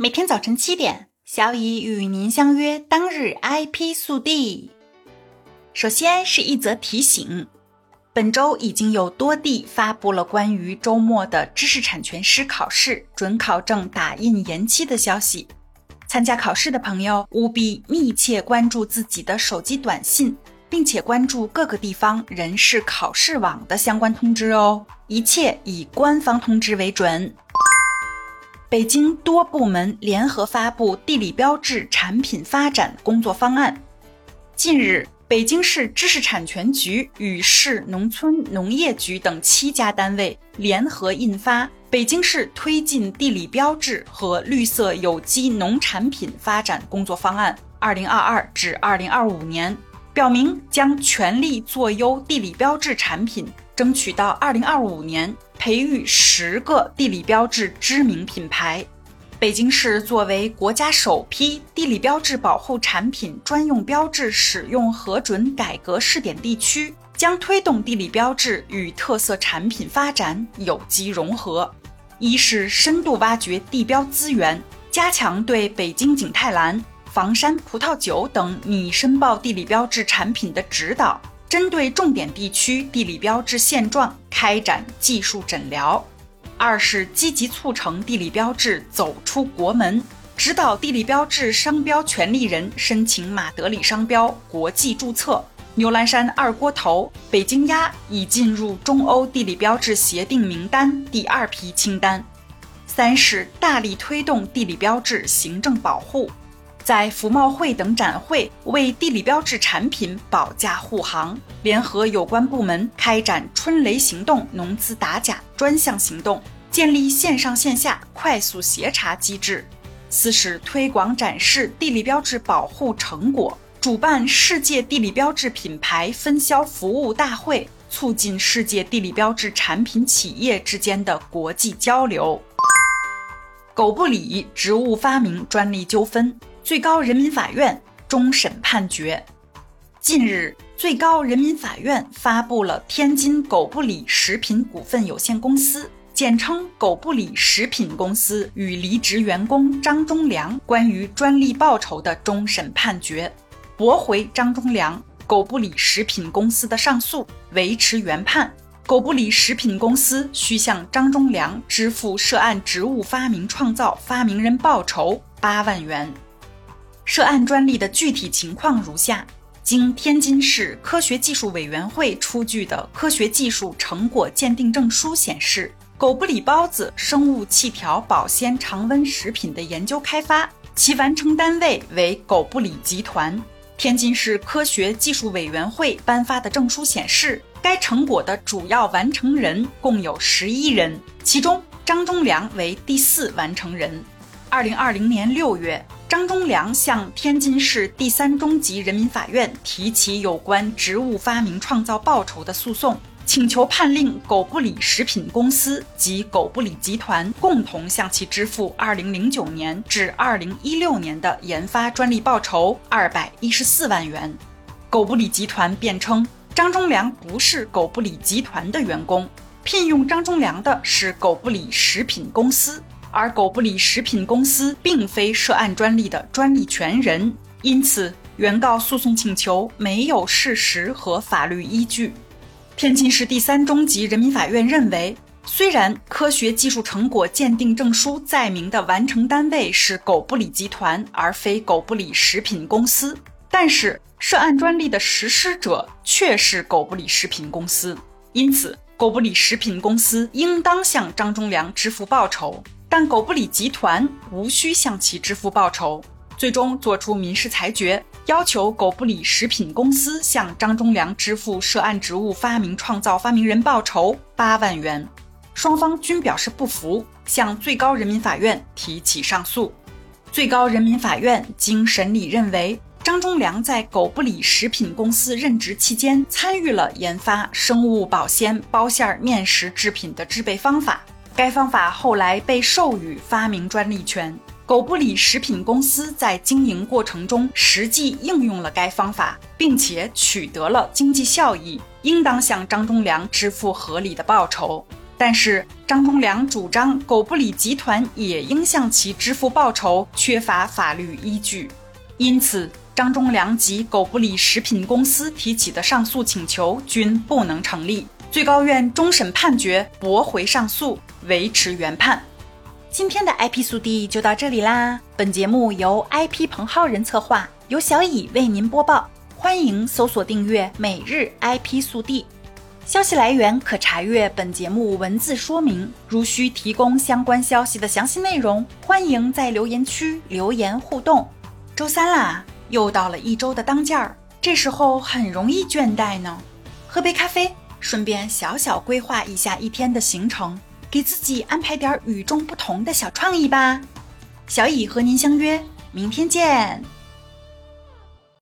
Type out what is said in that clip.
每天早晨七点，小乙与您相约当日 IP 速递。首先是一则提醒：本周已经有多地发布了关于周末的知识产权师考试准考证打印延期的消息。参加考试的朋友务必密切关注自己的手机短信，并且关注各个地方人事考试网的相关通知哦，一切以官方通知为准。北京多部门联合发布地理标志产品发展工作方案。近日，北京市知识产权局与市农村农业局等七家单位联合印发《北京市推进地理标志和绿色有机农产品发展工作方案（二零二二至二零二五年），表明将全力做优地理标志产品，争取到二零二五年。培育十个地理标志知名品牌。北京市作为国家首批地理标志保护产品专用标志使用核准改革试点地区，将推动地理标志与特色产品发展有机融合。一是深度挖掘地标资源，加强对北京景泰蓝、房山葡萄酒等拟申报地理标志产品的指导。针对重点地区地理标志现状开展技术诊疗；二是积极促成地理标志走出国门，指导地理标志商标权利人申请马德里商标国际注册。牛栏山二锅头、北京鸭已进入中欧地理标志协定名单第二批清单。三是大力推动地理标志行政保护。在服贸会等展会为地理标志产品保驾护航，联合有关部门开展“春雷行动”农资打假专项行动，建立线上线下快速协查机制。四是推广展示地理标志保护成果，主办世界地理标志品牌分销服务大会，促进世界地理标志产品企业之间的国际交流。狗不理植物发明专利纠纷。最高人民法院终审判决。近日，最高人民法院发布了天津狗不理食品股份有限公司（简称狗不理食品公司）与离职员工张忠良关于专利报酬的终审判决，驳回张忠良、狗不理食品公司的上诉，维持原判。狗不理食品公司需向张忠良支付涉案植物发明创造发明人报酬八万元。涉案专利的具体情况如下：经天津市科学技术委员会出具的科学技术成果鉴定证书显示，狗不理包子生物气条保鲜常温食品的研究开发，其完成单位为狗不理集团。天津市科学技术委员会颁发的证书显示，该成果的主要完成人共有十一人，其中张忠良为第四完成人。二零二零年六月。张忠良向天津市第三中级人民法院提起有关植物发明创造报酬的诉讼，请求判令狗不理食品公司及狗不理集团共同向其支付二零零九年至二零一六年的研发专利报酬二百一十四万元。狗不理集团辩称，张忠良不是狗不理集团的员工，聘用张忠良的是狗不理食品公司。而狗不理食品公司并非涉案专利的专利权人，因此原告诉讼请求没有事实和法律依据。天津市第三中级人民法院认为，虽然科学技术成果鉴定证书载明的完成单位是狗不理集团而非狗不理食品公司，但是涉案专利的实施者却是狗不理食品公司，因此狗不理食品公司应当向张忠良支付报酬。但狗不理集团无需向其支付报酬，最终作出民事裁决，要求狗不理食品公司向张忠良支付涉案植物发明创造发明人报酬八万元。双方均表示不服，向最高人民法院提起上诉。最高人民法院经审理认为，张忠良在狗不理食品公司任职期间，参与了研发生物保鲜包馅面食制品的制备方法。该方法后来被授予发明专利权。狗不理食品公司在经营过程中实际应用了该方法，并且取得了经济效益，应当向张忠良支付合理的报酬。但是张忠良主张狗不理集团也应向其支付报酬，缺乏法律依据，因此张忠良及狗不理食品公司提起的上诉请求均不能成立。最高院终审判决驳回上诉，维持原判。今天的 IP 速递就到这里啦。本节目由 IP 彭浩人策划，由小乙为您播报。欢迎搜索订阅每日 IP 速递。消息来源可查阅本节目文字说明。如需提供相关消息的详细内容，欢迎在留言区留言互动。周三啦，又到了一周的当间儿，这时候很容易倦怠呢。喝杯咖啡，顺便小小规划一下一天的行程，给自己安排点与众不同的小创意吧。小乙和您相约，明天见。